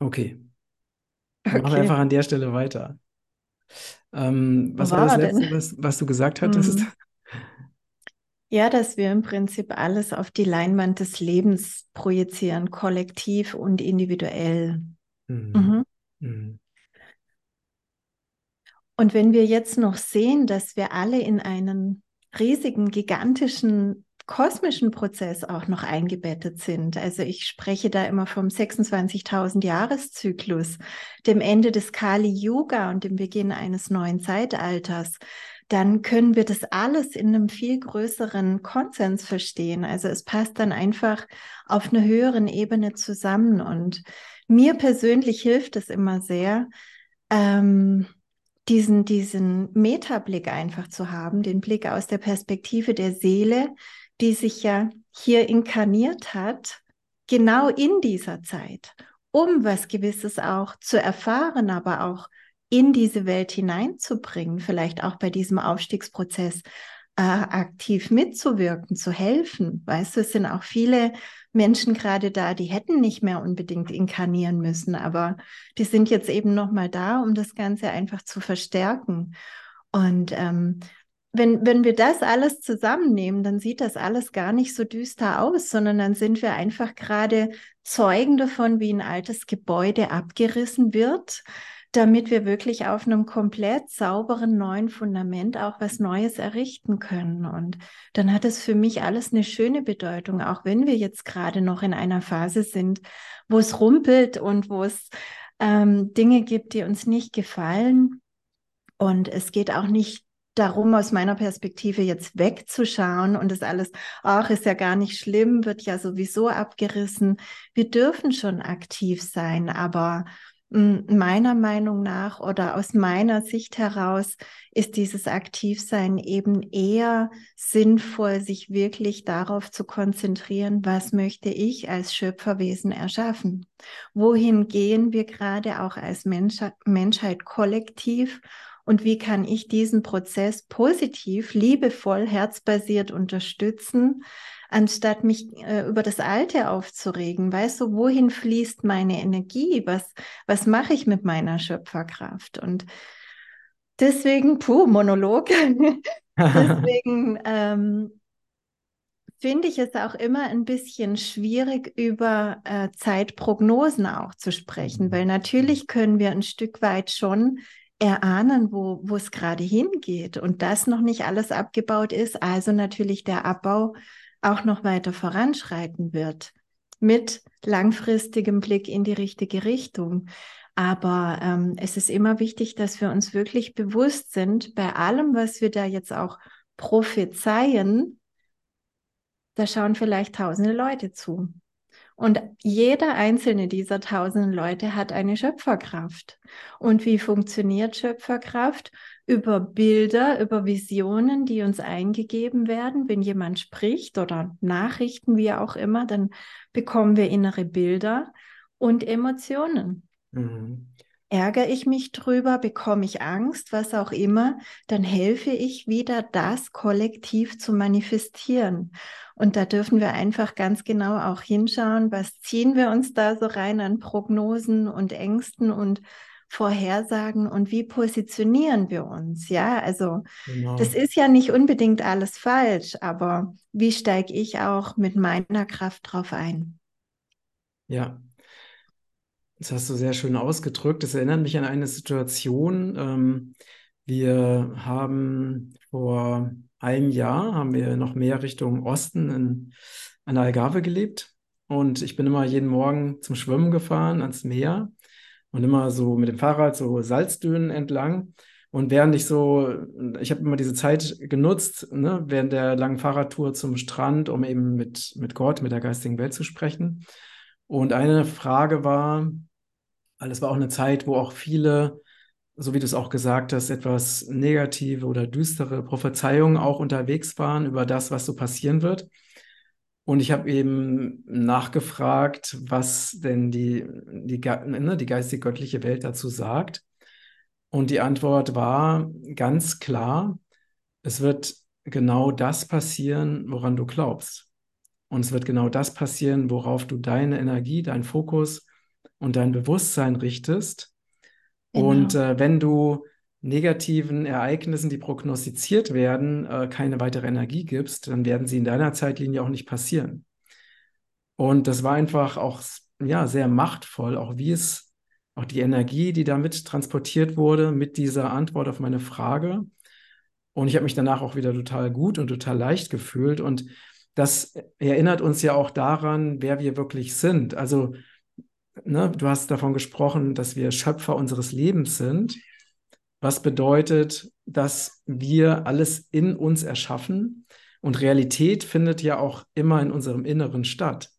Okay. Dann machen wir Okay. einfach an der Stelle weiter. Ähm, was war war das Letzte, was, was du gesagt hattest? Mhm. Ja, dass wir im Prinzip alles auf die Leinwand des Lebens projizieren, kollektiv und individuell. Mhm. Mhm. Mhm. Und wenn wir jetzt noch sehen, dass wir alle in einen riesigen, gigantischen kosmischen Prozess auch noch eingebettet sind. Also ich spreche da immer vom 26.000 Jahreszyklus, dem Ende des Kali Yuga und dem Beginn eines neuen Zeitalters. Dann können wir das alles in einem viel größeren Konsens verstehen. Also es passt dann einfach auf einer höheren Ebene zusammen. Und mir persönlich hilft es immer sehr, ähm, diesen, diesen Metablick einfach zu haben, den Blick aus der Perspektive der Seele, die sich ja hier inkarniert hat, genau in dieser Zeit, um was Gewisses auch zu erfahren, aber auch in diese Welt hineinzubringen, vielleicht auch bei diesem Aufstiegsprozess äh, aktiv mitzuwirken, zu helfen. Weißt du, es sind auch viele Menschen gerade da, die hätten nicht mehr unbedingt inkarnieren müssen, aber die sind jetzt eben nochmal da, um das Ganze einfach zu verstärken. Und ähm, wenn, wenn wir das alles zusammennehmen, dann sieht das alles gar nicht so düster aus, sondern dann sind wir einfach gerade Zeugen davon, wie ein altes Gebäude abgerissen wird, damit wir wirklich auf einem komplett sauberen neuen Fundament auch was Neues errichten können. Und dann hat es für mich alles eine schöne Bedeutung, auch wenn wir jetzt gerade noch in einer Phase sind, wo es rumpelt und wo es ähm, Dinge gibt, die uns nicht gefallen. Und es geht auch nicht darum, aus meiner Perspektive jetzt wegzuschauen und das alles, ach, ist ja gar nicht schlimm, wird ja sowieso abgerissen. Wir dürfen schon aktiv sein, aber meiner Meinung nach oder aus meiner Sicht heraus ist dieses Aktivsein eben eher sinnvoll, sich wirklich darauf zu konzentrieren, was möchte ich als Schöpferwesen erschaffen? Wohin gehen wir gerade auch als Mensch Menschheit kollektiv? Und wie kann ich diesen Prozess positiv, liebevoll, herzbasiert unterstützen? anstatt mich äh, über das Alte aufzuregen. Weißt du, wohin fließt meine Energie? Was, was mache ich mit meiner Schöpferkraft? Und deswegen, puh, Monolog. deswegen ähm, finde ich es auch immer ein bisschen schwierig, über äh, Zeitprognosen auch zu sprechen, weil natürlich können wir ein Stück weit schon erahnen, wo, wo es gerade hingeht und das noch nicht alles abgebaut ist. Also natürlich der Abbau auch noch weiter voranschreiten wird mit langfristigem Blick in die richtige Richtung. Aber ähm, es ist immer wichtig, dass wir uns wirklich bewusst sind, bei allem, was wir da jetzt auch prophezeien, da schauen vielleicht tausende Leute zu. Und jeder einzelne dieser tausenden Leute hat eine Schöpferkraft. Und wie funktioniert Schöpferkraft? Über Bilder, über Visionen, die uns eingegeben werden. Wenn jemand spricht oder Nachrichten, wie auch immer, dann bekommen wir innere Bilder und Emotionen. Mhm. Ärgere ich mich drüber, bekomme ich Angst, was auch immer, dann helfe ich wieder, das kollektiv zu manifestieren. Und da dürfen wir einfach ganz genau auch hinschauen, was ziehen wir uns da so rein an Prognosen und Ängsten und Vorhersagen und wie positionieren wir uns? Ja, also genau. das ist ja nicht unbedingt alles falsch, aber wie steige ich auch mit meiner Kraft drauf ein? Ja, das hast du sehr schön ausgedrückt. Das erinnert mich an eine Situation. Ähm, wir haben vor einem Jahr, haben wir noch mehr Richtung Osten in, an der Algarve gelebt. Und ich bin immer jeden Morgen zum Schwimmen gefahren ans Meer und immer so mit dem Fahrrad so Salzdünen entlang. Und während ich so, ich habe immer diese Zeit genutzt, ne, während der langen Fahrradtour zum Strand, um eben mit, mit Gott, mit der geistigen Welt zu sprechen. Und eine Frage war, weil es war auch eine Zeit, wo auch viele, so wie du es auch gesagt hast, etwas negative oder düstere Prophezeiungen auch unterwegs waren über das, was so passieren wird. Und ich habe eben nachgefragt, was denn die, die, ne, die geistig-göttliche Welt dazu sagt. Und die Antwort war ganz klar, es wird genau das passieren, woran du glaubst. Und es wird genau das passieren, worauf du deine Energie, deinen Fokus und dein Bewusstsein richtest. Genau. Und äh, wenn du negativen Ereignissen, die prognostiziert werden, äh, keine weitere Energie gibst, dann werden sie in deiner Zeitlinie auch nicht passieren. Und das war einfach auch ja, sehr machtvoll, auch wie es, auch die Energie, die damit transportiert wurde, mit dieser Antwort auf meine Frage. Und ich habe mich danach auch wieder total gut und total leicht gefühlt. Und das erinnert uns ja auch daran, wer wir wirklich sind. Also, ne, du hast davon gesprochen, dass wir Schöpfer unseres Lebens sind was bedeutet, dass wir alles in uns erschaffen und Realität findet ja auch immer in unserem Inneren statt.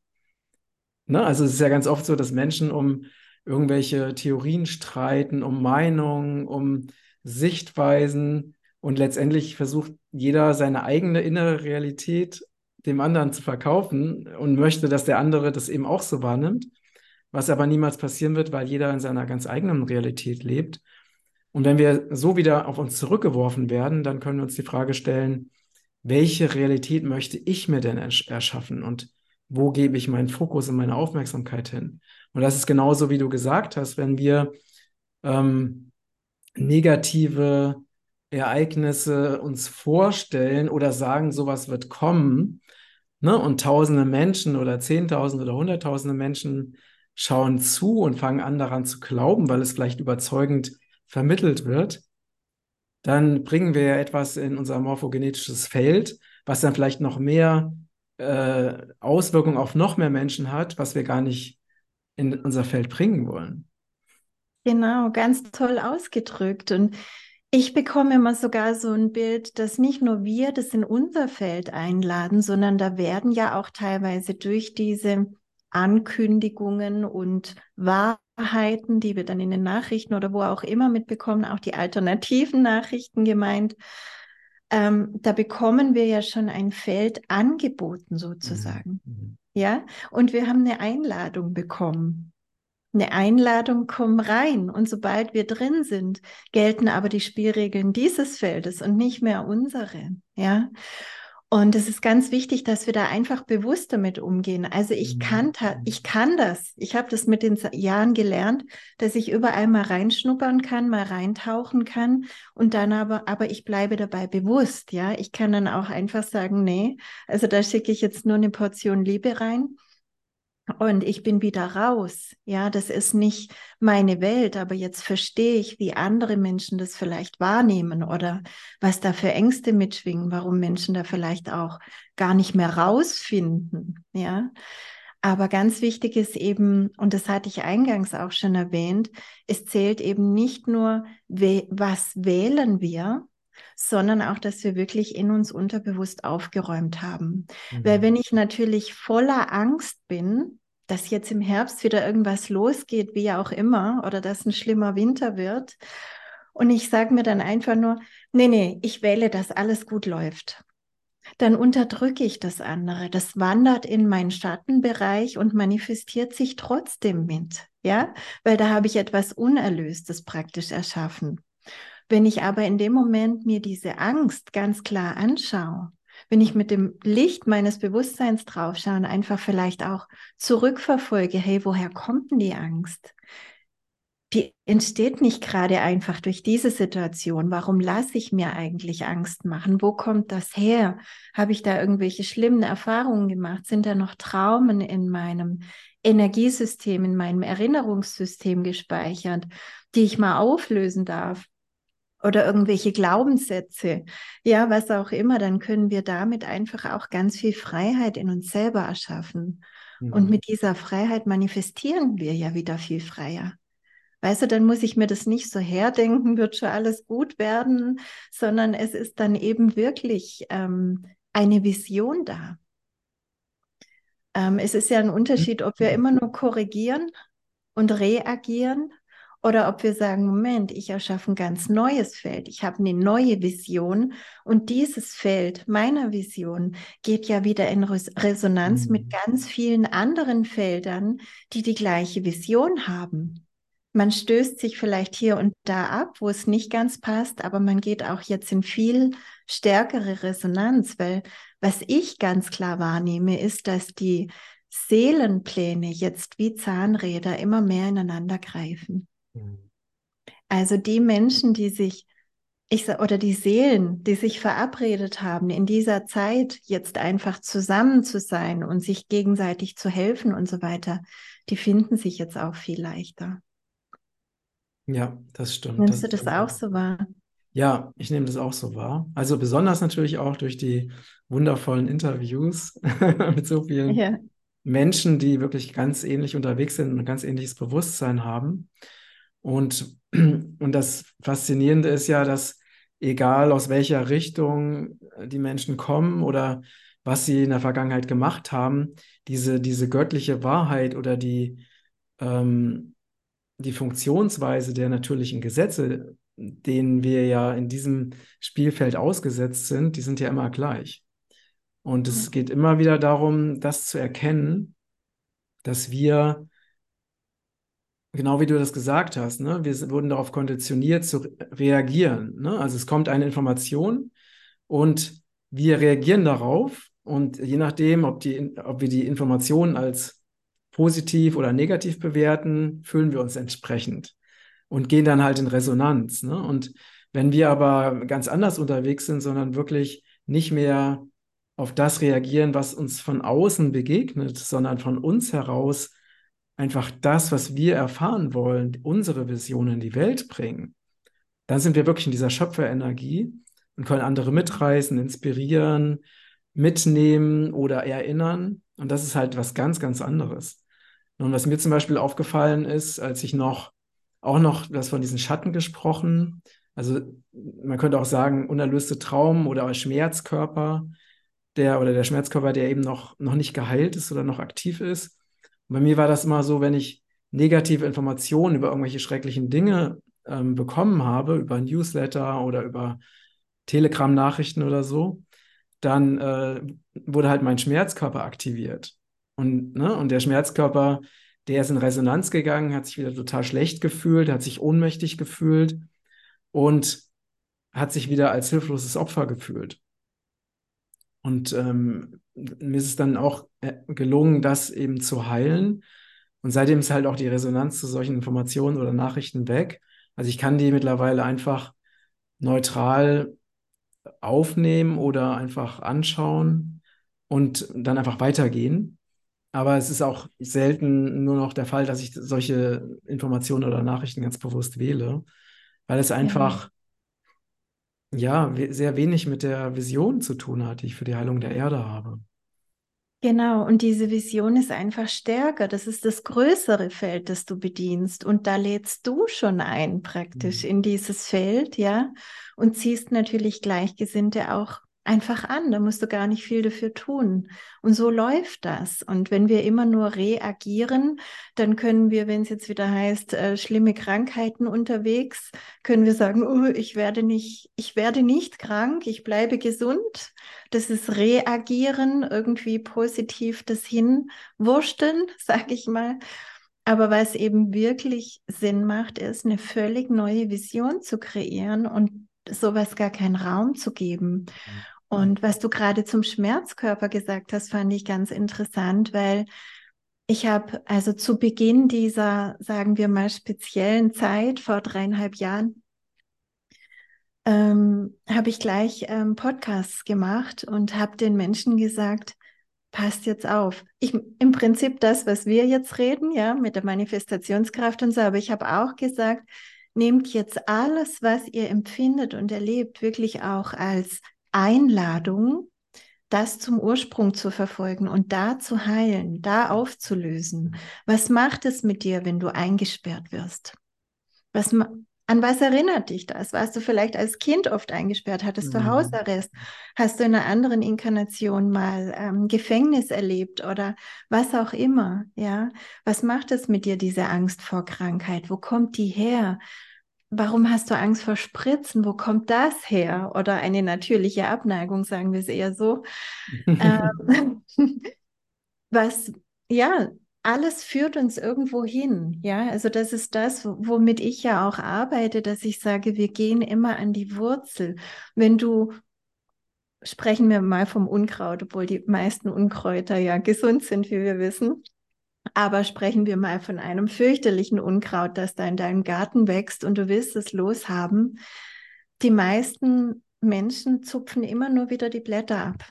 Ne? Also es ist ja ganz oft so, dass Menschen um irgendwelche Theorien streiten, um Meinungen, um Sichtweisen und letztendlich versucht jeder seine eigene innere Realität dem anderen zu verkaufen und möchte, dass der andere das eben auch so wahrnimmt, was aber niemals passieren wird, weil jeder in seiner ganz eigenen Realität lebt. Und wenn wir so wieder auf uns zurückgeworfen werden, dann können wir uns die Frage stellen, welche Realität möchte ich mir denn erschaffen und wo gebe ich meinen Fokus und meine Aufmerksamkeit hin? Und das ist genauso, wie du gesagt hast, wenn wir ähm, negative Ereignisse uns vorstellen oder sagen, sowas wird kommen, ne, und tausende Menschen oder zehntausende oder hunderttausende Menschen schauen zu und fangen an daran zu glauben, weil es vielleicht überzeugend vermittelt wird, dann bringen wir etwas in unser morphogenetisches Feld, was dann vielleicht noch mehr äh, Auswirkungen auf noch mehr Menschen hat, was wir gar nicht in unser Feld bringen wollen. Genau, ganz toll ausgedrückt. Und ich bekomme immer sogar so ein Bild, dass nicht nur wir das in unser Feld einladen, sondern da werden ja auch teilweise durch diese Ankündigungen und Wahrheiten, die wir dann in den Nachrichten oder wo auch immer mitbekommen, auch die alternativen Nachrichten gemeint. Ähm, da bekommen wir ja schon ein Feld angeboten sozusagen. Mhm. mhm. Ja, und wir haben eine Einladung bekommen. Eine Einladung, komm rein. Und sobald wir drin sind, gelten aber die Spielregeln dieses Feldes und nicht mehr unsere. Ja. Und es ist ganz wichtig, dass wir da einfach bewusst damit umgehen. Also ich mhm. kann, ich kann das. Ich habe das mit den Jahren gelernt, dass ich überall mal reinschnuppern kann, mal reintauchen kann und dann aber, aber ich bleibe dabei bewusst. Ja, ich kann dann auch einfach sagen, nee, also da schicke ich jetzt nur eine Portion Liebe rein und ich bin wieder raus. Ja, das ist nicht meine Welt, aber jetzt verstehe ich, wie andere Menschen das vielleicht wahrnehmen oder was da für Ängste mitschwingen, warum Menschen da vielleicht auch gar nicht mehr rausfinden. Ja, aber ganz wichtig ist eben, und das hatte ich eingangs auch schon erwähnt, es zählt eben nicht nur, was wählen wir, sondern auch, dass wir wirklich in uns unterbewusst aufgeräumt haben. Mhm. Weil wenn ich natürlich voller Angst bin, dass jetzt im Herbst wieder irgendwas losgeht, wie auch immer, oder dass ein schlimmer Winter wird. Und ich sage mir dann einfach nur, nee, nee, ich wähle, dass alles gut läuft. Dann unterdrücke ich das andere. Das wandert in meinen Schattenbereich und manifestiert sich trotzdem mit. Ja, weil da habe ich etwas Unerlöstes praktisch erschaffen. Wenn ich aber in dem Moment mir diese Angst ganz klar anschaue wenn ich mit dem Licht meines Bewusstseins draufschaue und einfach vielleicht auch zurückverfolge, hey, woher kommt denn die Angst? Die entsteht nicht gerade einfach durch diese Situation. Warum lasse ich mir eigentlich Angst machen? Wo kommt das her? Habe ich da irgendwelche schlimmen Erfahrungen gemacht? Sind da noch Traumen in meinem Energiesystem, in meinem Erinnerungssystem gespeichert, die ich mal auflösen darf? Oder irgendwelche Glaubenssätze, ja, was auch immer, dann können wir damit einfach auch ganz viel Freiheit in uns selber erschaffen. Mhm. Und mit dieser Freiheit manifestieren wir ja wieder viel freier. Weißt du, dann muss ich mir das nicht so herdenken, wird schon alles gut werden, sondern es ist dann eben wirklich ähm, eine Vision da. Ähm, es ist ja ein Unterschied, ob wir immer nur korrigieren und reagieren oder ob wir sagen, Moment, ich erschaffe ein ganz neues Feld, ich habe eine neue Vision und dieses Feld meiner Vision geht ja wieder in Resonanz mhm. mit ganz vielen anderen Feldern, die die gleiche Vision haben. Man stößt sich vielleicht hier und da ab, wo es nicht ganz passt, aber man geht auch jetzt in viel stärkere Resonanz, weil was ich ganz klar wahrnehme, ist, dass die Seelenpläne jetzt wie Zahnräder immer mehr ineinander greifen. Also die Menschen, die sich ich oder die Seelen, die sich verabredet haben, in dieser Zeit jetzt einfach zusammen zu sein und sich gegenseitig zu helfen und so weiter, die finden sich jetzt auch viel leichter. Ja, das stimmt. Nimmst das du das auch so wahr? Ja, ich nehme das auch so wahr. Also besonders natürlich auch durch die wundervollen Interviews mit so vielen ja. Menschen, die wirklich ganz ähnlich unterwegs sind und ein ganz ähnliches Bewusstsein haben. Und, und das Faszinierende ist ja, dass egal aus welcher Richtung die Menschen kommen oder was sie in der Vergangenheit gemacht haben, diese, diese göttliche Wahrheit oder die, ähm, die Funktionsweise der natürlichen Gesetze, denen wir ja in diesem Spielfeld ausgesetzt sind, die sind ja immer gleich. Und es geht immer wieder darum, das zu erkennen, dass wir, genau wie du das gesagt hast, ne, wir wurden darauf konditioniert zu reagieren. Ne? Also es kommt eine Information und wir reagieren darauf und je nachdem, ob, die, ob wir die Information als positiv oder negativ bewerten, fühlen wir uns entsprechend und gehen dann halt in Resonanz. Ne? Und wenn wir aber ganz anders unterwegs sind, sondern wirklich nicht mehr auf das reagieren, was uns von außen begegnet, sondern von uns heraus einfach das, was wir erfahren wollen, unsere Vision in die Welt bringen, dann sind wir wirklich in dieser Schöpferenergie und können andere mitreißen, inspirieren, mitnehmen oder erinnern. Und das ist halt was ganz, ganz anderes. Und was mir zum Beispiel aufgefallen ist, als ich noch auch noch das von diesen Schatten gesprochen. Also man könnte auch sagen, unerlöste Traum oder Schmerzkörper, der oder der Schmerzkörper, der eben noch, noch nicht geheilt ist oder noch aktiv ist. Und bei mir war das immer so, wenn ich negative Informationen über irgendwelche schrecklichen Dinge ähm, bekommen habe, über Newsletter oder über Telegram-Nachrichten oder so, dann äh, wurde halt mein Schmerzkörper aktiviert. Und, ne, und der Schmerzkörper, der ist in Resonanz gegangen, hat sich wieder total schlecht gefühlt, hat sich ohnmächtig gefühlt und hat sich wieder als hilfloses Opfer gefühlt. Und ähm, mir ist es dann auch äh, gelungen, das eben zu heilen. Und seitdem ist halt auch die Resonanz zu solchen Informationen oder Nachrichten weg. Also ich kann die mittlerweile einfach neutral aufnehmen oder einfach anschauen und dann einfach weitergehen. Aber es ist auch selten nur noch der Fall, dass ich solche Informationen oder Nachrichten ganz bewusst wähle, weil es einfach ja, sehr wenig mit der Vision zu tun hat, die ich für die Heilung der Erde habe. Genau, und diese Vision ist einfach stärker. Das ist das größere Feld, das du bedienst. Und da lädst du schon ein, praktisch mhm. in dieses Feld, ja, und ziehst natürlich Gleichgesinnte auch einfach an. Da musst du gar nicht viel dafür tun. Und so läuft das. Und wenn wir immer nur reagieren, dann können wir, wenn es jetzt wieder heißt, äh, schlimme Krankheiten unterwegs, können wir sagen, oh, ich werde nicht, ich werde nicht krank, ich bleibe gesund. Das ist reagieren, irgendwie positiv das hinwursteln, sag ich mal. Aber was eben wirklich Sinn macht, ist, eine völlig neue Vision zu kreieren und sowas gar keinen Raum zu geben. Und was du gerade zum Schmerzkörper gesagt hast, fand ich ganz interessant, weil ich habe also zu Beginn dieser, sagen wir mal, speziellen Zeit vor dreieinhalb Jahren, ähm, habe ich gleich ähm, Podcasts gemacht und habe den Menschen gesagt, passt jetzt auf. Ich, Im Prinzip das, was wir jetzt reden, ja, mit der Manifestationskraft und so, aber ich habe auch gesagt, nehmt jetzt alles, was ihr empfindet und erlebt, wirklich auch als Einladung, das zum Ursprung zu verfolgen und da zu heilen, da aufzulösen. Was macht es mit dir, wenn du eingesperrt wirst? Was, an was erinnert dich das? Warst du vielleicht als Kind oft eingesperrt? Hattest du mhm. Hausarrest? Hast du in einer anderen Inkarnation mal ähm, Gefängnis erlebt oder was auch immer? Ja, was macht es mit dir, diese Angst vor Krankheit? Wo kommt die her? Warum hast du Angst vor Spritzen? Wo kommt das her? Oder eine natürliche Abneigung, sagen wir es eher so. ähm, was, ja, alles führt uns irgendwo hin. Ja, also das ist das, womit ich ja auch arbeite, dass ich sage, wir gehen immer an die Wurzel. Wenn du sprechen wir mal vom Unkraut, obwohl die meisten Unkräuter ja gesund sind, wie wir wissen. Aber sprechen wir mal von einem fürchterlichen Unkraut, das da in deinem Garten wächst und du willst es loshaben. Die meisten Menschen zupfen immer nur wieder die Blätter ab.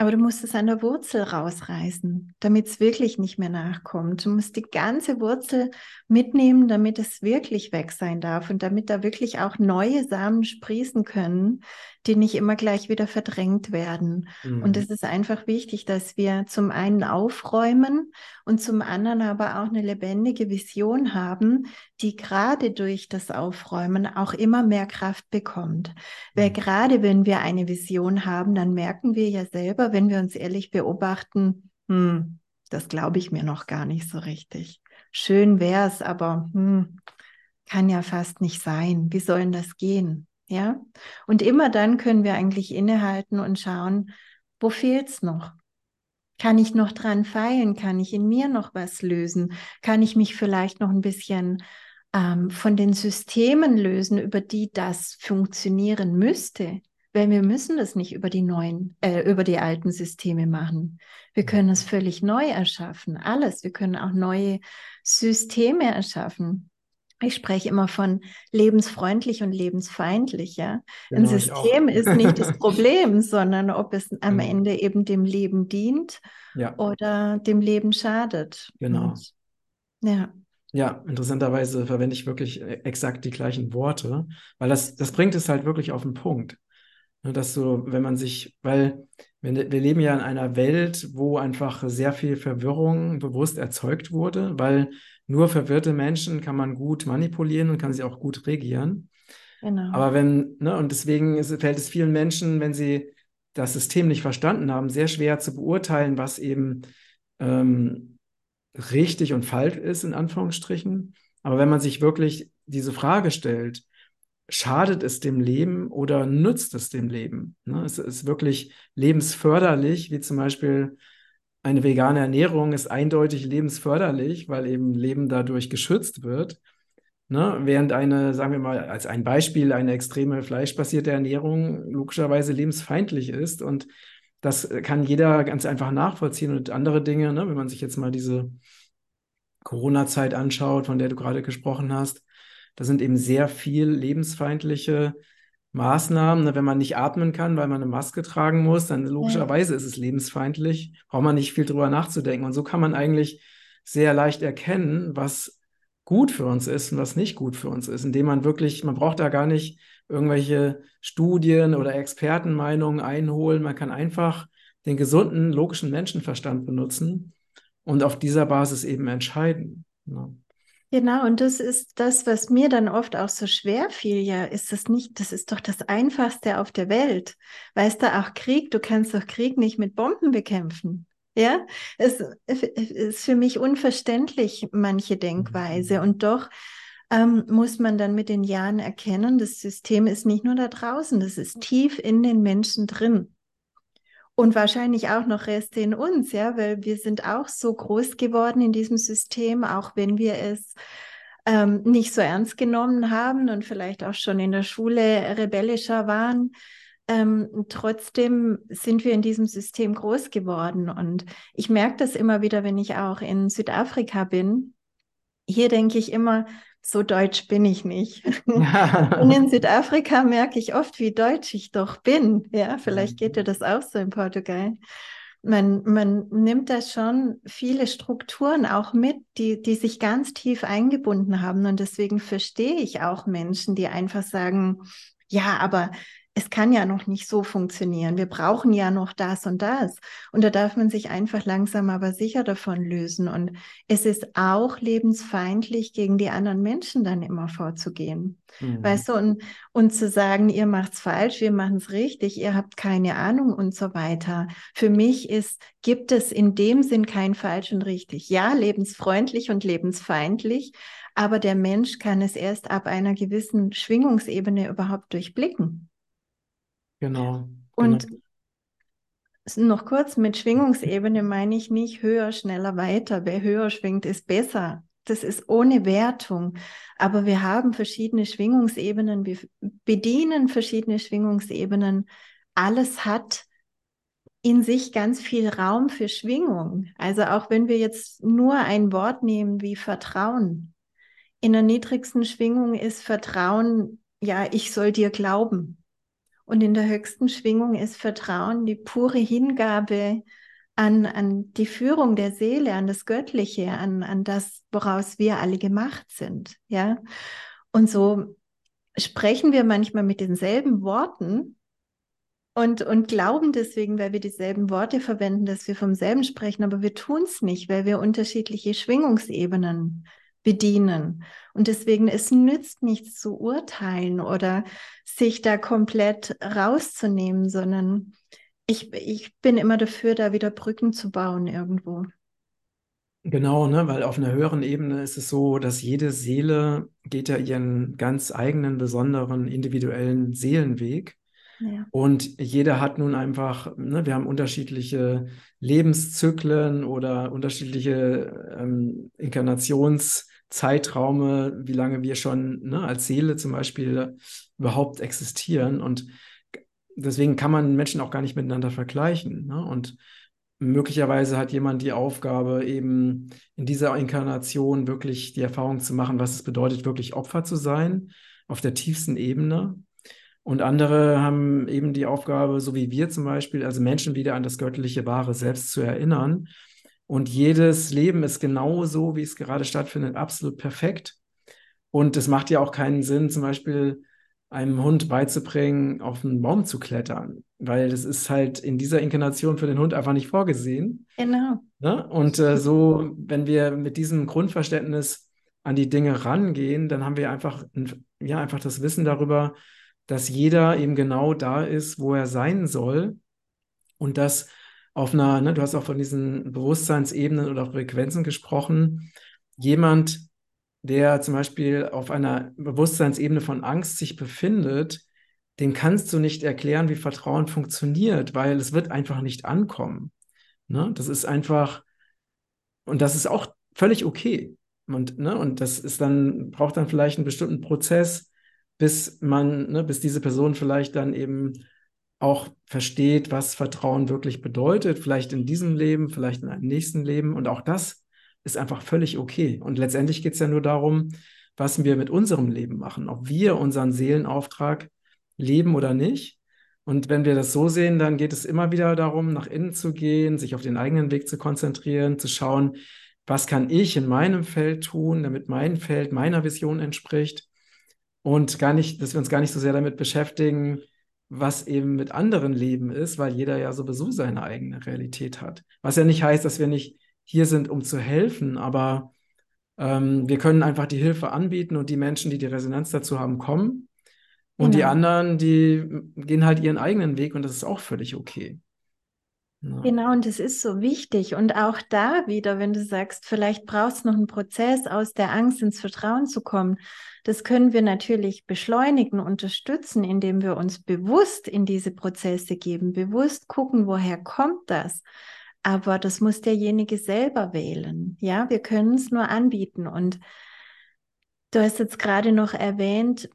Aber du musst es an der Wurzel rausreißen, damit es wirklich nicht mehr nachkommt. Du musst die ganze Wurzel mitnehmen, damit es wirklich weg sein darf und damit da wirklich auch neue Samen sprießen können, die nicht immer gleich wieder verdrängt werden. Mhm. Und es ist einfach wichtig, dass wir zum einen aufräumen und zum anderen aber auch eine lebendige Vision haben, die gerade durch das Aufräumen auch immer mehr Kraft bekommt. Mhm. Weil gerade wenn wir eine Vision haben, dann merken wir ja selber, wenn wir uns ehrlich beobachten, hm, das glaube ich mir noch gar nicht so richtig. Schön wäre es, aber hm, kann ja fast nicht sein. Wie soll denn das gehen? Ja? Und immer dann können wir eigentlich innehalten und schauen, wo fehlt's noch? Kann ich noch dran feilen? Kann ich in mir noch was lösen? Kann ich mich vielleicht noch ein bisschen ähm, von den Systemen lösen, über die das funktionieren müsste? Weil wir müssen das nicht über die neuen, äh, über die alten Systeme machen. Wir können es völlig neu erschaffen, alles. Wir können auch neue Systeme erschaffen. Ich spreche immer von lebensfreundlich und lebensfeindlich. Ja? Genau, Ein System ist nicht das Problem, sondern ob es am genau. Ende eben dem Leben dient ja. oder dem Leben schadet. Genau. Und, ja. Ja, interessanterweise verwende ich wirklich äh, exakt die gleichen Worte, weil das, das bringt es halt wirklich auf den Punkt. Ne, dass so, wenn man sich, weil wir, wir leben ja in einer Welt, wo einfach sehr viel Verwirrung bewusst erzeugt wurde, weil nur verwirrte Menschen kann man gut manipulieren und kann sie auch gut regieren. Genau. Aber wenn, ne, und deswegen ist, fällt es vielen Menschen, wenn sie das System nicht verstanden haben, sehr schwer zu beurteilen, was eben ähm, richtig und falsch ist, in Anführungsstrichen. Aber wenn man sich wirklich diese Frage stellt, schadet es dem Leben oder nützt es dem Leben? Ne? Es ist wirklich lebensförderlich, wie zum Beispiel eine vegane Ernährung ist eindeutig lebensförderlich, weil eben Leben dadurch geschützt wird. Ne? Während eine, sagen wir mal, als ein Beispiel, eine extreme fleischbasierte Ernährung logischerweise lebensfeindlich ist. Und das kann jeder ganz einfach nachvollziehen. Und andere Dinge, ne? wenn man sich jetzt mal diese Corona-Zeit anschaut, von der du gerade gesprochen hast, da sind eben sehr viel lebensfeindliche Maßnahmen. Ne? Wenn man nicht atmen kann, weil man eine Maske tragen muss, dann logischerweise ist es lebensfeindlich. Braucht man nicht viel drüber nachzudenken. Und so kann man eigentlich sehr leicht erkennen, was gut für uns ist und was nicht gut für uns ist, indem man wirklich, man braucht da gar nicht irgendwelche Studien oder Expertenmeinungen einholen. Man kann einfach den gesunden, logischen Menschenverstand benutzen und auf dieser Basis eben entscheiden. Ja. Genau, und das ist das, was mir dann oft auch so schwer fiel. Ja, ist das nicht, das ist doch das Einfachste auf der Welt. Weißt du, auch Krieg, du kannst doch Krieg nicht mit Bomben bekämpfen. Ja, es, ist für mich unverständlich, manche Denkweise. Mhm. Und doch ähm, muss man dann mit den Jahren erkennen, das System ist nicht nur da draußen, das ist tief in den Menschen drin. Und wahrscheinlich auch noch Reste in uns, ja, weil wir sind auch so groß geworden in diesem System, auch wenn wir es ähm, nicht so ernst genommen haben und vielleicht auch schon in der Schule rebellischer waren. Ähm, trotzdem sind wir in diesem System groß geworden. Und ich merke das immer wieder, wenn ich auch in Südafrika bin. Hier denke ich immer, so deutsch bin ich nicht. Und in Südafrika merke ich oft, wie deutsch ich doch bin. Ja, vielleicht geht dir das auch so in Portugal. Man, man nimmt da schon viele Strukturen auch mit, die, die sich ganz tief eingebunden haben. Und deswegen verstehe ich auch Menschen, die einfach sagen, ja, aber es kann ja noch nicht so funktionieren. Wir brauchen ja noch das und das. Und da darf man sich einfach langsam aber sicher davon lösen. Und es ist auch lebensfeindlich, gegen die anderen Menschen dann immer vorzugehen. Mhm. Weißt du, und, und zu sagen, ihr macht's falsch, wir machen es richtig, ihr habt keine Ahnung und so weiter. Für mich ist, gibt es in dem Sinn kein falsch und richtig. Ja, lebensfreundlich und lebensfeindlich, aber der Mensch kann es erst ab einer gewissen Schwingungsebene überhaupt durchblicken. Genau. Und genau. noch kurz mit Schwingungsebene meine ich nicht höher, schneller, weiter. Wer höher schwingt, ist besser. das ist ohne Wertung. Aber wir haben verschiedene Schwingungsebenen, wir bedienen verschiedene Schwingungsebenen. Alles hat in sich ganz viel Raum für Schwingung. Also auch wenn wir jetzt nur ein Wort nehmen wie Vertrauen. In der niedrigsten Schwingung ist Vertrauen, ja, ich soll dir glauben. Und in der höchsten Schwingung ist Vertrauen die pure Hingabe an, an die Führung der Seele, an das Göttliche, an, an das, woraus wir alle gemacht sind. Ja. Und so sprechen wir manchmal mit denselben Worten, und, und glauben deswegen, weil wir dieselben Worte verwenden, dass wir vom selben sprechen, aber wir tun es nicht, weil wir unterschiedliche Schwingungsebenen bedienen. Und deswegen, es nützt nichts zu urteilen oder sich da komplett rauszunehmen, sondern ich, ich bin immer dafür, da wieder Brücken zu bauen irgendwo. Genau, ne? weil auf einer höheren Ebene ist es so, dass jede Seele geht ja ihren ganz eigenen, besonderen, individuellen Seelenweg. Und jeder hat nun einfach, ne, wir haben unterschiedliche Lebenszyklen oder unterschiedliche ähm, Inkarnationszeitraume, wie lange wir schon ne, als Seele zum Beispiel überhaupt existieren. Und deswegen kann man Menschen auch gar nicht miteinander vergleichen. Ne? Und möglicherweise hat jemand die Aufgabe, eben in dieser Inkarnation wirklich die Erfahrung zu machen, was es bedeutet, wirklich Opfer zu sein, auf der tiefsten Ebene und andere haben eben die Aufgabe, so wie wir zum Beispiel, also Menschen wieder an das göttliche wahre Selbst zu erinnern. Und jedes Leben ist genau so, wie es gerade stattfindet, absolut perfekt. Und es macht ja auch keinen Sinn, zum Beispiel einem Hund beizubringen, auf einen Baum zu klettern, weil das ist halt in dieser Inkarnation für den Hund einfach nicht vorgesehen. Genau. Ne? Und äh, so, wenn wir mit diesem Grundverständnis an die Dinge rangehen, dann haben wir einfach, ja, einfach das Wissen darüber, dass jeder eben genau da ist, wo er sein soll und dass auf einer, ne, du hast auch von diesen Bewusstseinsebenen oder Frequenzen gesprochen, jemand, der zum Beispiel auf einer Bewusstseinsebene von Angst sich befindet, dem kannst du nicht erklären, wie Vertrauen funktioniert, weil es wird einfach nicht ankommen. Ne? Das ist einfach, und das ist auch völlig okay. Und, ne, und das ist dann, braucht dann vielleicht einen bestimmten Prozess, bis man, ne, bis diese Person vielleicht dann eben auch versteht, was Vertrauen wirklich bedeutet, vielleicht in diesem Leben, vielleicht in einem nächsten Leben. Und auch das ist einfach völlig okay. Und letztendlich geht es ja nur darum, was wir mit unserem Leben machen, ob wir unseren Seelenauftrag leben oder nicht. Und wenn wir das so sehen, dann geht es immer wieder darum, nach innen zu gehen, sich auf den eigenen Weg zu konzentrieren, zu schauen, was kann ich in meinem Feld tun, damit mein Feld meiner Vision entspricht und gar nicht, dass wir uns gar nicht so sehr damit beschäftigen, was eben mit anderen Leben ist, weil jeder ja sowieso seine eigene Realität hat. Was ja nicht heißt, dass wir nicht hier sind, um zu helfen, aber ähm, wir können einfach die Hilfe anbieten und die Menschen, die die Resonanz dazu haben, kommen. Und genau. die anderen, die gehen halt ihren eigenen Weg und das ist auch völlig okay. Ja. Genau, und es ist so wichtig. Und auch da wieder, wenn du sagst, vielleicht brauchst du noch einen Prozess, aus der Angst ins Vertrauen zu kommen, das können wir natürlich beschleunigen, unterstützen, indem wir uns bewusst in diese Prozesse geben, bewusst gucken, woher kommt das. Aber das muss derjenige selber wählen. Ja, wir können es nur anbieten. Und du hast jetzt gerade noch erwähnt,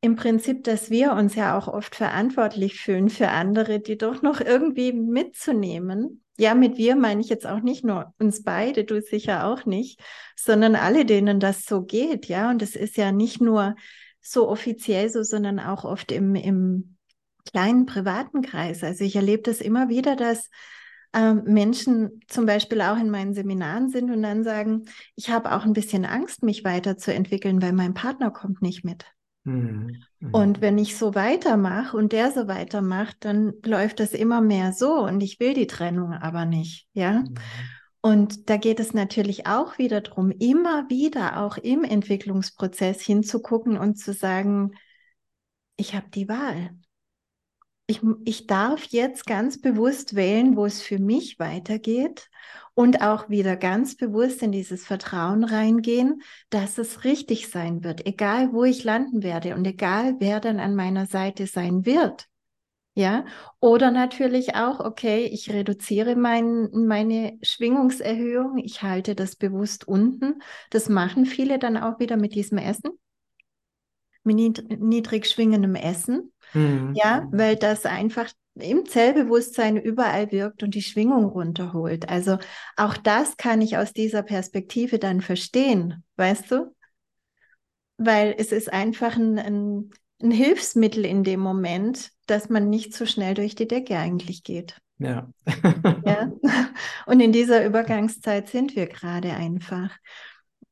im Prinzip, dass wir uns ja auch oft verantwortlich fühlen für andere, die doch noch irgendwie mitzunehmen. Ja, mit wir meine ich jetzt auch nicht nur uns beide, du sicher auch nicht, sondern alle, denen das so geht. Ja, und es ist ja nicht nur so offiziell so, sondern auch oft im, im kleinen privaten Kreis. Also ich erlebe das immer wieder, dass ähm, Menschen zum Beispiel auch in meinen Seminaren sind und dann sagen, ich habe auch ein bisschen Angst, mich weiterzuentwickeln, weil mein Partner kommt nicht mit. Mhm. Und wenn ich so weitermache und der so weitermacht, dann läuft das immer mehr so und ich will die Trennung aber nicht, ja. Mhm. Und da geht es natürlich auch wieder darum, immer wieder auch im Entwicklungsprozess hinzugucken und zu sagen, ich habe die Wahl ich, ich darf jetzt ganz bewusst wählen, wo es für mich weitergeht und auch wieder ganz bewusst in dieses Vertrauen reingehen, dass es richtig sein wird, egal wo ich landen werde und egal wer dann an meiner Seite sein wird. Ja, oder natürlich auch, okay, ich reduziere mein, meine Schwingungserhöhung, ich halte das bewusst unten. Das machen viele dann auch wieder mit diesem Essen, mit niedrig schwingendem Essen. Mhm. Ja, weil das einfach im Zellbewusstsein überall wirkt und die Schwingung runterholt. Also auch das kann ich aus dieser Perspektive dann verstehen, weißt du? Weil es ist einfach ein, ein, ein Hilfsmittel in dem Moment, dass man nicht so schnell durch die Decke eigentlich geht. Ja. ja. Und in dieser Übergangszeit sind wir gerade einfach.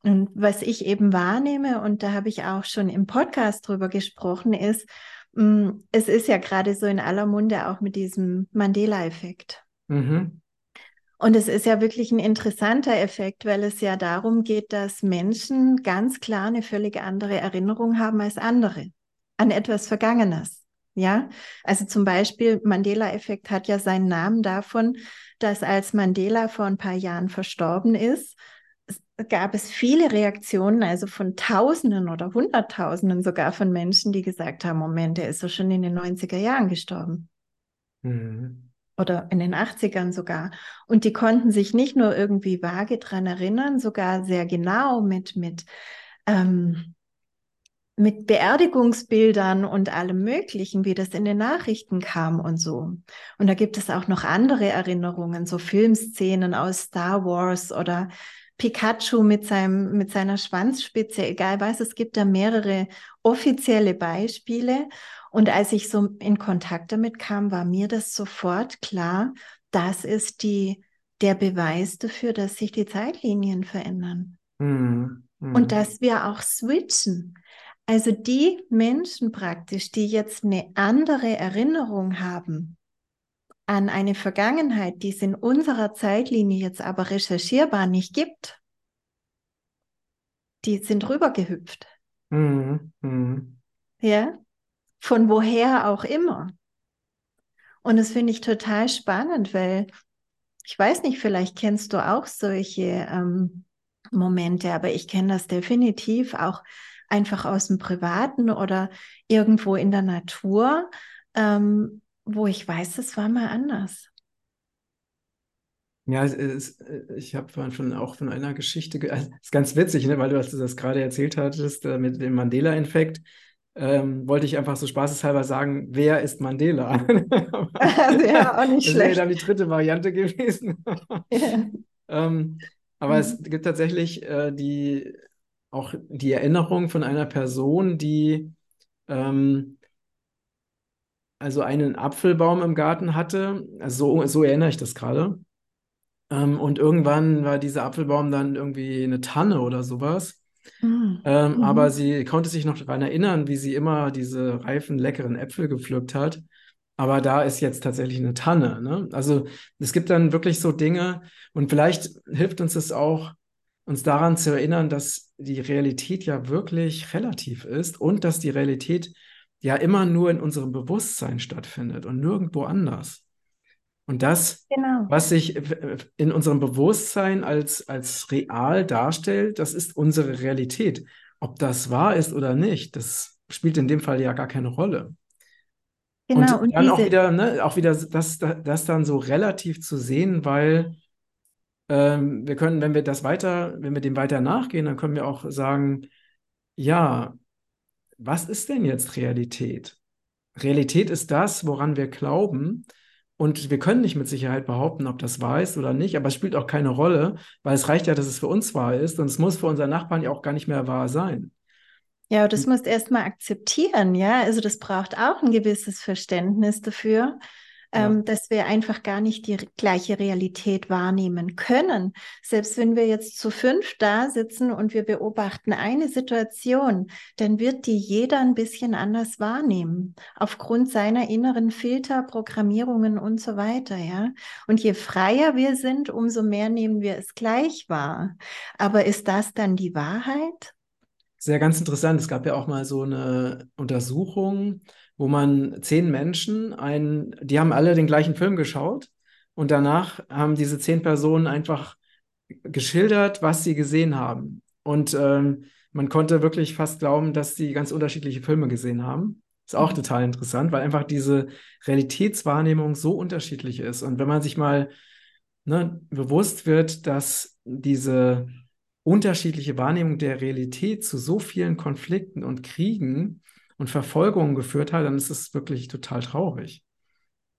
Und was ich eben wahrnehme, und da habe ich auch schon im Podcast drüber gesprochen, ist, es ist ja gerade so in aller Munde auch mit diesem Mandela-Effekt. Mhm. Und es ist ja wirklich ein interessanter Effekt, weil es ja darum geht, dass Menschen ganz klar eine völlig andere Erinnerung haben als andere an etwas Vergangenes. Ja, also zum Beispiel Mandela-Effekt hat ja seinen Namen davon, dass als Mandela vor ein paar Jahren verstorben ist, gab es viele Reaktionen, also von Tausenden oder Hunderttausenden sogar von Menschen, die gesagt haben, Moment, er ist so schon in den 90er Jahren gestorben. Mhm. Oder in den 80ern sogar. Und die konnten sich nicht nur irgendwie vage dran erinnern, sogar sehr genau mit, mit ähm, mit Beerdigungsbildern und allem Möglichen, wie das in den Nachrichten kam und so. Und da gibt es auch noch andere Erinnerungen, so Filmszenen aus Star Wars oder Pikachu mit seinem, mit seiner Schwanzspitze, egal was, es gibt da mehrere offizielle Beispiele. Und als ich so in Kontakt damit kam, war mir das sofort klar, das ist die, der Beweis dafür, dass sich die Zeitlinien verändern. Mhm. Mhm. Und dass wir auch switchen. Also die Menschen praktisch, die jetzt eine andere Erinnerung haben an eine Vergangenheit, die es in unserer Zeitlinie jetzt aber recherchierbar nicht gibt, die sind rübergehüpft. Mhm. Mhm. Ja, von woher auch immer. Und das finde ich total spannend, weil ich weiß nicht, vielleicht kennst du auch solche ähm, Momente, aber ich kenne das definitiv auch einfach aus dem Privaten oder irgendwo in der Natur, ähm, wo ich weiß, es war mal anders. Ja, es, ich habe vorhin schon auch von einer Geschichte, es also, ist ganz witzig, ne, weil du das gerade erzählt hattest äh, mit dem Mandela-Infekt. Ähm, wollte ich einfach so spaßeshalber sagen, wer ist Mandela? ja, auch nicht das schlecht. Das wäre dann die dritte Variante gewesen. ähm, aber mhm. es gibt tatsächlich äh, die auch die Erinnerung von einer Person, die ähm, also einen Apfelbaum im Garten hatte. Also so, so erinnere ich das gerade. Ähm, und irgendwann war dieser Apfelbaum dann irgendwie eine Tanne oder sowas. Mhm. Ähm, mhm. Aber sie konnte sich noch daran erinnern, wie sie immer diese reifen, leckeren Äpfel gepflückt hat. Aber da ist jetzt tatsächlich eine Tanne. Ne? Also es gibt dann wirklich so Dinge und vielleicht hilft uns das auch, uns daran zu erinnern, dass die Realität ja wirklich relativ ist und dass die Realität ja immer nur in unserem Bewusstsein stattfindet und nirgendwo anders. Und das, genau. was sich in unserem Bewusstsein als, als real darstellt, das ist unsere Realität. Ob das wahr ist oder nicht, das spielt in dem Fall ja gar keine Rolle. Genau, und, und dann diese... auch wieder, ne, auch wieder das, das dann so relativ zu sehen, weil ähm, wir können, wenn wir das weiter, wenn wir dem weiter nachgehen, dann können wir auch sagen, ja, was ist denn jetzt Realität? Realität ist das, woran wir glauben. Und wir können nicht mit Sicherheit behaupten, ob das wahr ist oder nicht, aber es spielt auch keine Rolle, weil es reicht ja, dass es für uns wahr ist und es muss für unseren Nachbarn ja auch gar nicht mehr wahr sein. Ja, das musst du erstmal akzeptieren, ja. Also das braucht auch ein gewisses Verständnis dafür, ähm, dass wir einfach gar nicht die gleiche Realität wahrnehmen können. Selbst wenn wir jetzt zu fünf da sitzen und wir beobachten eine Situation, dann wird die jeder ein bisschen anders wahrnehmen, aufgrund seiner inneren Filter, Programmierungen und so weiter, ja. Und je freier wir sind, umso mehr nehmen wir es gleich wahr. Aber ist das dann die Wahrheit? Sehr ganz interessant. Es gab ja auch mal so eine Untersuchung, wo man zehn Menschen, ein, die haben alle den gleichen Film geschaut und danach haben diese zehn Personen einfach geschildert, was sie gesehen haben. Und ähm, man konnte wirklich fast glauben, dass sie ganz unterschiedliche Filme gesehen haben. Ist auch mhm. total interessant, weil einfach diese Realitätswahrnehmung so unterschiedlich ist. Und wenn man sich mal ne, bewusst wird, dass diese unterschiedliche Wahrnehmung der Realität zu so vielen Konflikten und Kriegen und Verfolgungen geführt hat, dann ist es wirklich total traurig.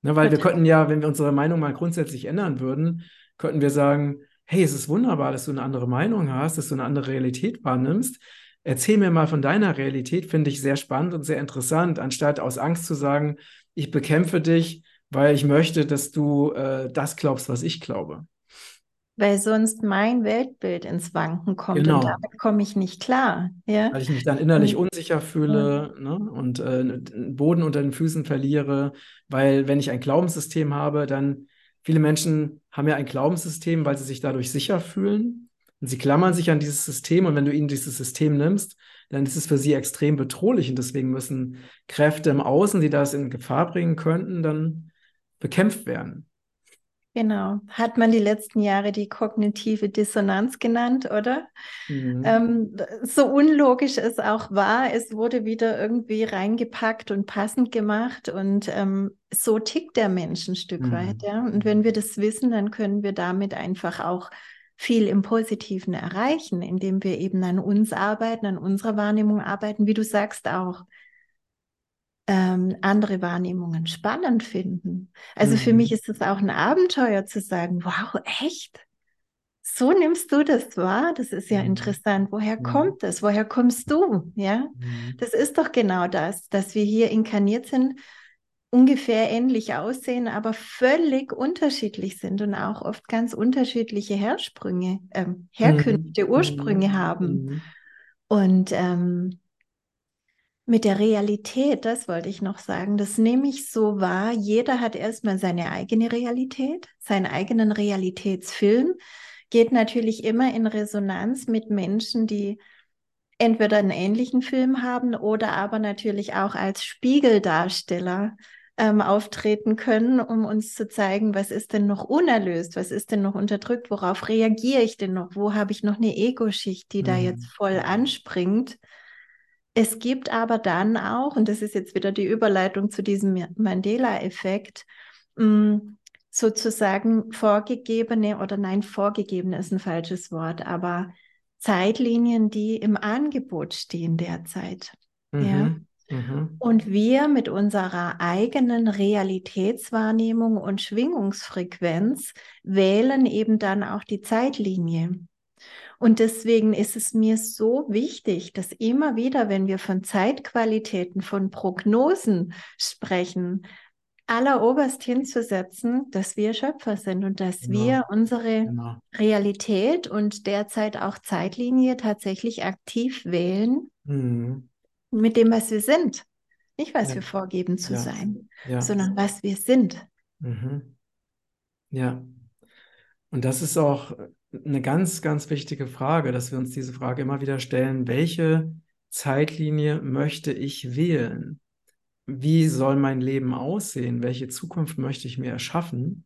Ne, weil wir könnten ja, wenn wir unsere Meinung mal grundsätzlich ändern würden, könnten wir sagen, hey, es ist wunderbar, dass du eine andere Meinung hast, dass du eine andere Realität wahrnimmst. Erzähl mir mal von deiner Realität, finde ich sehr spannend und sehr interessant, anstatt aus Angst zu sagen, ich bekämpfe dich, weil ich möchte, dass du äh, das glaubst, was ich glaube. Weil sonst mein Weltbild ins Wanken kommt genau. und damit komme ich nicht klar. Ja? Weil ich mich dann innerlich und, unsicher fühle ja. ne? und äh, Boden unter den Füßen verliere, weil wenn ich ein Glaubenssystem habe, dann viele Menschen haben ja ein Glaubenssystem, weil sie sich dadurch sicher fühlen. Und sie klammern sich an dieses System und wenn du ihnen dieses System nimmst, dann ist es für sie extrem bedrohlich und deswegen müssen Kräfte im Außen, die das in Gefahr bringen könnten, dann bekämpft werden. Genau. Hat man die letzten Jahre die kognitive Dissonanz genannt, oder? Mhm. Ähm, so unlogisch es auch war, es wurde wieder irgendwie reingepackt und passend gemacht und ähm, so tickt der Mensch ein Stück mhm. weit, ja. Und wenn wir das wissen, dann können wir damit einfach auch viel im Positiven erreichen, indem wir eben an uns arbeiten, an unserer Wahrnehmung arbeiten, wie du sagst auch ähm, andere Wahrnehmungen spannend finden. Also mhm. für mich ist es auch ein Abenteuer zu sagen, wow, echt? So nimmst du das wahr? Das ist ja mhm. interessant. Woher mhm. kommt das? Woher kommst du? Ja, mhm. das ist doch genau das, dass wir hier inkarniert sind, ungefähr ähnlich aussehen, aber völlig unterschiedlich sind und auch oft ganz unterschiedliche Hersprünge, äh, Herkünfte, mhm. Ursprünge haben. Mhm. Und ähm, mit der Realität, das wollte ich noch sagen, das nehme ich so wahr. Jeder hat erstmal seine eigene Realität, seinen eigenen Realitätsfilm, geht natürlich immer in Resonanz mit Menschen, die entweder einen ähnlichen Film haben oder aber natürlich auch als Spiegeldarsteller ähm, auftreten können, um uns zu zeigen, was ist denn noch unerlöst, was ist denn noch unterdrückt, worauf reagiere ich denn noch, wo habe ich noch eine Ego-Schicht, die mhm. da jetzt voll anspringt. Es gibt aber dann auch, und das ist jetzt wieder die Überleitung zu diesem Mandela-Effekt, mm, sozusagen vorgegebene oder nein, vorgegebene ist ein falsches Wort, aber Zeitlinien, die im Angebot stehen derzeit. Mhm. Ja. Mhm. Und wir mit unserer eigenen Realitätswahrnehmung und Schwingungsfrequenz wählen eben dann auch die Zeitlinie. Und deswegen ist es mir so wichtig, dass immer wieder, wenn wir von Zeitqualitäten, von Prognosen sprechen, alleroberst hinzusetzen, dass wir Schöpfer sind und dass genau. wir unsere genau. Realität und derzeit auch Zeitlinie tatsächlich aktiv wählen mhm. mit dem, was wir sind. Nicht, was ja. wir vorgeben zu ja. sein, ja. sondern was wir sind. Mhm. Ja. Und das ist auch eine ganz, ganz wichtige Frage, dass wir uns diese Frage immer wieder stellen, welche Zeitlinie möchte ich wählen? Wie soll mein Leben aussehen? Welche Zukunft möchte ich mir erschaffen?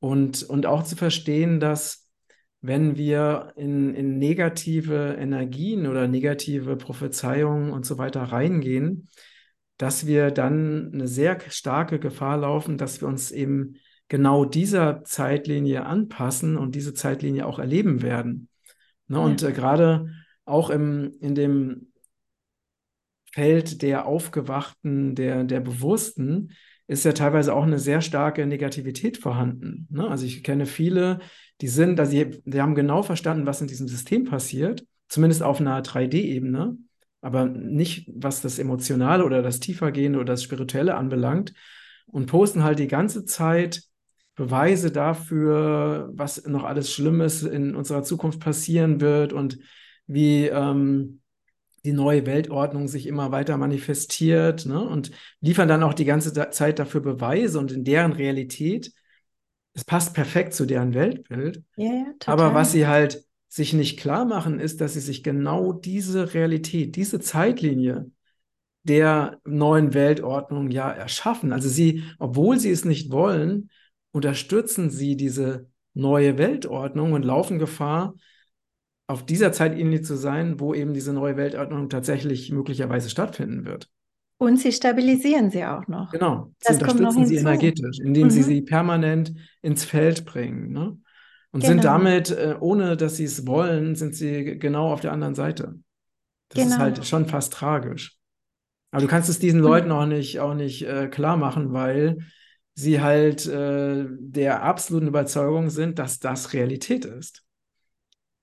Und, und auch zu verstehen, dass wenn wir in, in negative Energien oder negative Prophezeiungen und so weiter reingehen, dass wir dann eine sehr starke Gefahr laufen, dass wir uns eben genau dieser Zeitlinie anpassen und diese Zeitlinie auch erleben werden. Ne? Ja. Und äh, gerade auch im, in dem Feld der Aufgewachten, der, der Bewussten, ist ja teilweise auch eine sehr starke Negativität vorhanden. Ne? Also ich kenne viele, die sind, also die, die haben genau verstanden, was in diesem System passiert, zumindest auf einer 3D-Ebene, aber nicht, was das Emotionale oder das Tiefergehende oder das Spirituelle anbelangt und posten halt die ganze Zeit Beweise dafür, was noch alles Schlimmes in unserer Zukunft passieren wird und wie ähm, die neue Weltordnung sich immer weiter manifestiert ne? und liefern dann auch die ganze Zeit dafür Beweise und in deren Realität, es passt perfekt zu deren Weltbild. Ja, ja, Aber was sie halt sich nicht klar machen, ist, dass sie sich genau diese Realität, diese Zeitlinie der neuen Weltordnung ja erschaffen. Also sie, obwohl sie es nicht wollen, unterstützen sie diese neue Weltordnung und laufen Gefahr, auf dieser Zeitlinie zu sein, wo eben diese neue Weltordnung tatsächlich möglicherweise stattfinden wird. Und sie stabilisieren sie auch noch. Genau, sie Das noch unterstützen sie energetisch, indem sie Mhm. sie permanent ins Feld bringen. Ne? Und Genau. sind damit, äh, ohne dass sie es wollen, sind sie genau auf der anderen Seite. Das ist Genau. halt schon fast tragisch. Aber du kannst es diesen Leuten auch nicht, auch nicht äh, klar machen, weil sie halt äh, der absoluten Überzeugung sind, dass das Realität ist.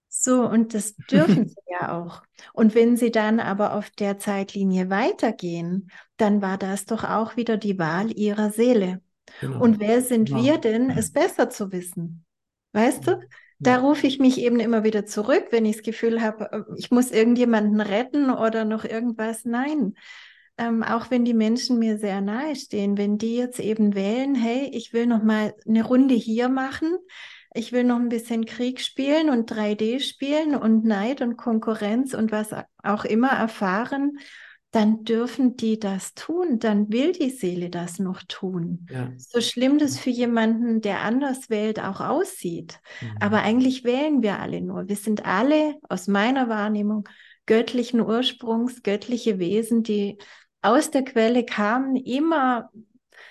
So, und das dürfen sie ja auch. Und wenn sie dann aber auf der Zeitlinie weitergehen, dann war das doch auch wieder die Wahl ihrer Seele. Genau. Und wer sind Genau. wir denn, es besser zu wissen? Weißt du? Da rufe ich mich eben immer wieder zurück, wenn ich das Gefühl habe, äh, ich muss irgendjemanden retten oder noch irgendwas. Nein. Ähm, auch wenn die Menschen mir sehr nahe stehen, wenn die jetzt eben wählen, hey, ich will noch mal eine Runde hier machen, ich will noch ein bisschen Krieg spielen und 3D spielen und Neid und Konkurrenz und was auch immer erfahren, dann dürfen die das tun, dann will die Seele das noch tun. Ja. So schlimm das für jemanden, der anders wählt, auch aussieht. Mhm. Aber eigentlich wählen wir alle nur. Wir sind alle aus meiner Wahrnehmung göttlichen Ursprungs, göttliche Wesen, die aus der Quelle kamen, immer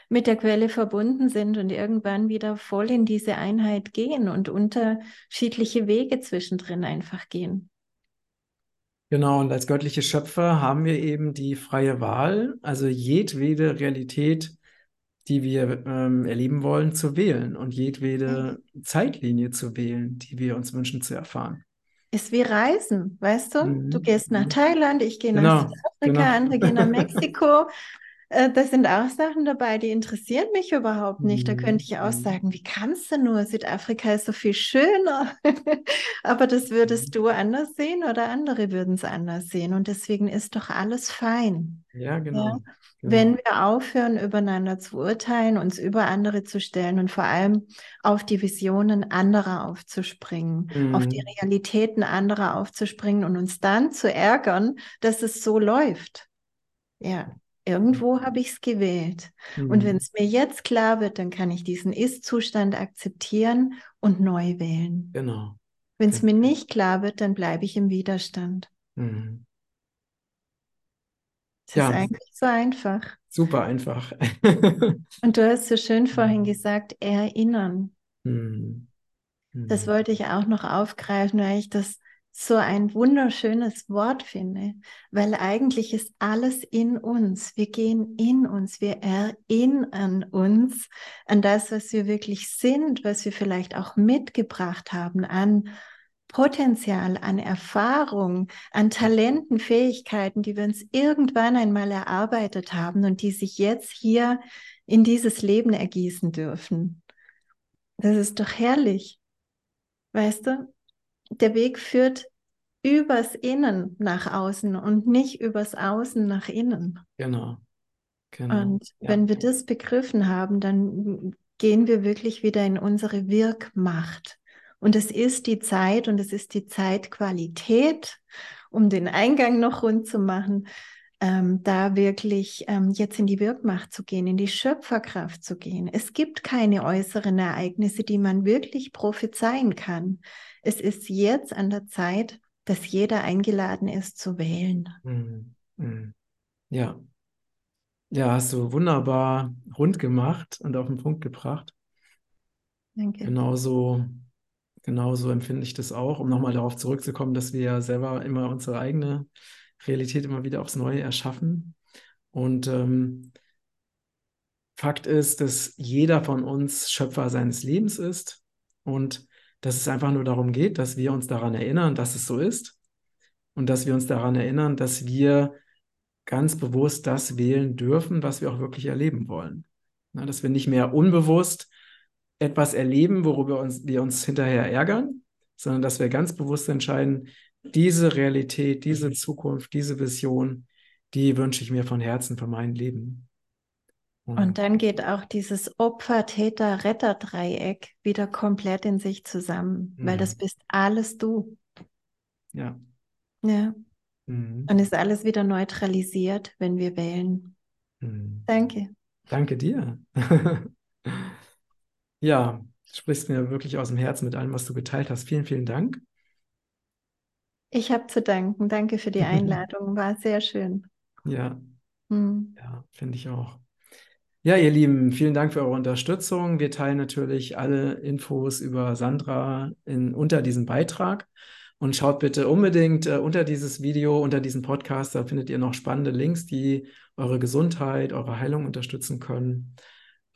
mit der Quelle verbunden sind und irgendwann wieder voll in diese Einheit gehen und unterschiedliche Wege zwischendrin einfach gehen. Genau, und als göttliche Schöpfer haben wir eben die freie Wahl, also jedwede Realität, die wir ähm, erleben wollen, zu wählen und jedwede Zeitlinie zu wählen, die wir uns wünschen zu erfahren. Ist wie Reisen, weißt du? Mhm. Du gehst nach Mhm. Thailand, ich gehe nach Genau, Südafrika, genau. andere gehen nach Mexiko. Äh, Da sind auch Sachen dabei, die interessieren mich überhaupt nicht. Da könnte ich auch Mhm. sagen, wie kannst du nur? Südafrika ist so viel schöner. Aber das würdest du anders sehen oder andere würden es anders sehen. Und deswegen ist doch alles fein. Ja, genau. Ja. Genau. Wenn wir aufhören, übereinander zu urteilen, uns über andere zu stellen und vor allem auf die Visionen anderer aufzuspringen, auf die Mhm. Realitäten anderer aufzuspringen und uns dann zu ärgern, dass es so läuft. Ja, irgendwo habe ich es gewählt. Und wenn Mhm. es mir jetzt klar wird, dann kann ich diesen Ist-Zustand akzeptieren und neu wählen. Genau. Wenn es mir nicht klar wird, dann bleibe ich im Widerstand. Mhm. Ist Ja, eigentlich so einfach. super einfach. Und du hast so schön vorhin Mhm. gesagt, erinnern. Mhm. Das Mhm. wollte ich auch noch aufgreifen, weil ich das so ein wunderschönes Wort finde, weil eigentlich ist alles in uns. Wir gehen in uns, wir erinnern uns an das, was wir wirklich sind, was wir vielleicht auch mitgebracht haben an Potenzial, an Erfahrung, an Talenten, Fähigkeiten, die wir uns irgendwann einmal erarbeitet haben und die sich jetzt hier in dieses Leben ergießen dürfen. Das ist doch herrlich. Weißt du, der Weg führt übers Innen nach außen und nicht übers Außen nach innen. Genau. Genau. Und Ja. wenn wir das begriffen haben, dann gehen wir wirklich wieder in unsere Wirkmacht. Und es ist die Zeit und es ist die Zeitqualität, um den Eingang noch rund zu machen, ähm, da wirklich ähm, jetzt in die Wirkmacht zu gehen, in die Schöpferkraft zu gehen. Es gibt keine äußeren Ereignisse, die man wirklich prophezeien kann. Es ist jetzt an der Zeit, dass jeder eingeladen ist zu wählen. Mhm. Mhm. Ja. Ja, hast du wunderbar rund gemacht und auf den Punkt gebracht. Danke. Genauso, genauso empfinde ich das auch, um nochmal darauf zurückzukommen, dass wir ja selber immer unsere eigene Realität immer wieder aufs Neue erschaffen. Und ähm, Fakt ist, dass jeder von uns Schöpfer seines Lebens ist und dass es einfach nur darum geht, dass wir uns daran erinnern, dass es so ist und dass wir uns daran erinnern, dass wir ganz bewusst das wählen dürfen, was wir auch wirklich erleben wollen. Na, dass wir nicht mehr unbewusst etwas erleben, worüber uns, wir uns hinterher ärgern, sondern dass wir ganz bewusst entscheiden, diese Realität, diese Zukunft, diese Vision, die wünsche ich mir von Herzen für mein Leben. Und dann geht auch dieses Opfer-Täter-Retter-Dreieck wieder komplett in sich zusammen, weil das Mhm. bist alles du. Ja. Ja. Mhm. Und ist alles wieder neutralisiert, wenn wir wählen. Mhm. Danke. Danke dir. Ja, du sprichst mir wirklich aus dem Herzen mit allem, was du geteilt hast. Vielen, vielen Dank. Ich habe zu danken. Danke für die Einladung. War sehr schön. Ja, Mhm. Ja, finde ich auch. Ja, ihr Lieben, vielen Dank für eure Unterstützung. Wir teilen natürlich alle Infos über Sandra in, unter diesem Beitrag. Und schaut bitte unbedingt äh, unter dieses Video, unter diesem Podcast, da findet ihr noch spannende Links, die eure Gesundheit, eure Heilung unterstützen können.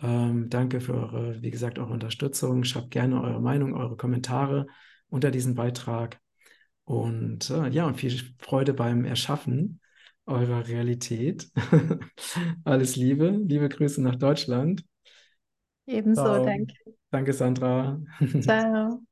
Ähm, danke für eure, wie gesagt, eure Unterstützung. Schreibt gerne eure Meinung, eure Kommentare unter diesem Beitrag. Und äh, ja, und viel Freude beim Erschaffen eurer Realität. Alles Liebe, liebe Grüße nach Deutschland. Ebenso, Ciao. danke. Danke, Sandra. Ciao.